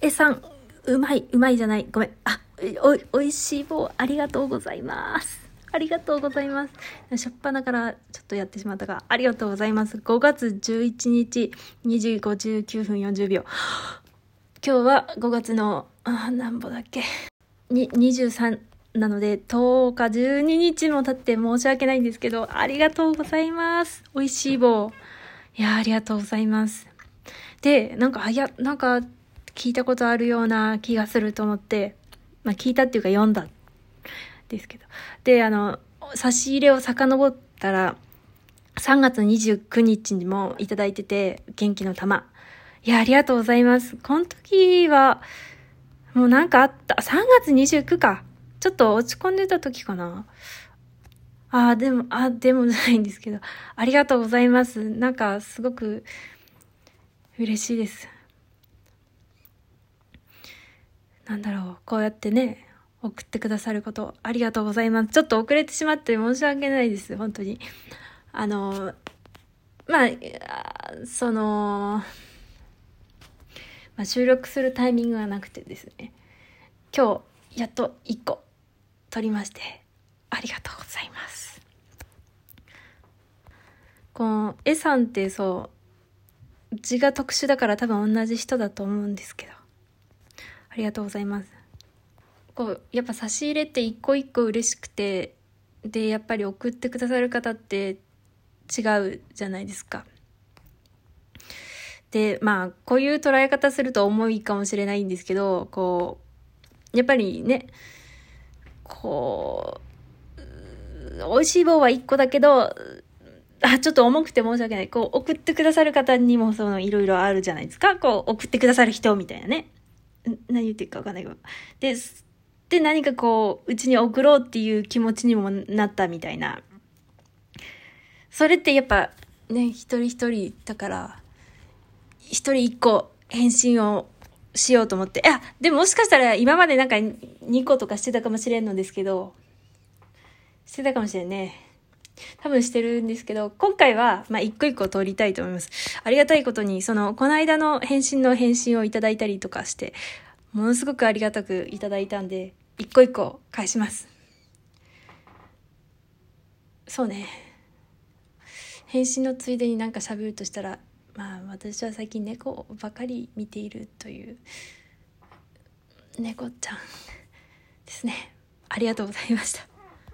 えさん、うまい、うまいじゃない。ごめん。あ、おい、おいしい棒、ありがとうございます。ありがとうございます。しょっぱなからちょっとやってしまったが、ありがとうございます。5月11日、2時59分40秒。今日は5月の、あ、何歩だっけ。に、23なので、10日、12日も経って申し訳ないんですけど、ありがとうございます。美味しい棒。いや、ありがとうございます。で、なんか、あや、なんか、聞いたことあるような気がすると思って、まあ、聞いたっていうか読んだん。ですけど。で、あの、差し入れを遡ったら、3月29日にもいいてて、元気の玉。いや、ありがとうございます。この時は、もうなんかあった。3月29か。ちょっと落ち込んでた時かな。ああ、でも、あ、でもないんですけど。ありがとうございます。なんか、すごく、嬉しいです。なんだろう、こうやってね、送ってくださること、ありがとうございます。ちょっと遅れてしまって申し訳ないです。本当に。あの、まあ、その、まあ、収録するタイミングがなくてですね。今日、やっと1個、撮りまして、ありがとうございます。この、絵さんってそう、字が特殊だから多分同じ人だと思うんですけど。ありがとうございます。こう、やっぱ差し入れって一個一個嬉しくて、で、やっぱり送ってくださる方って違うじゃないですか。で、まあ、こういう捉え方すると重いかもしれないんですけど、こう、やっぱりね、こう、美味しい棒は一個だけど、あ、ちょっと重くて申し訳ない。こう、送ってくださる方にもその、いろいろあるじゃないですか。こう、送ってくださる人みたいなね。何言ってるかわかんないけど。で、で、何かこう、うちに送ろうっていう気持ちにもなったみたいな。それってやっぱ、ね、一人一人だから、一人一個返信をしようと思って。あ、でももしかしたら今までなんか2個とかしてたかもしれんのですけど、してたかもしれんね。多分してるんですけど、今回は、まあ、一個一個通りたいと思います。ありがたいことに、その、この間の返信の返信をいただいたりとかして、ものすごくありがたくいただいたんで、一個一個返します。そうね。返信のついでになんか喋るとしたら、まあ私は最近猫ばかり見ているという、猫ちゃんですね。ありがとうございました。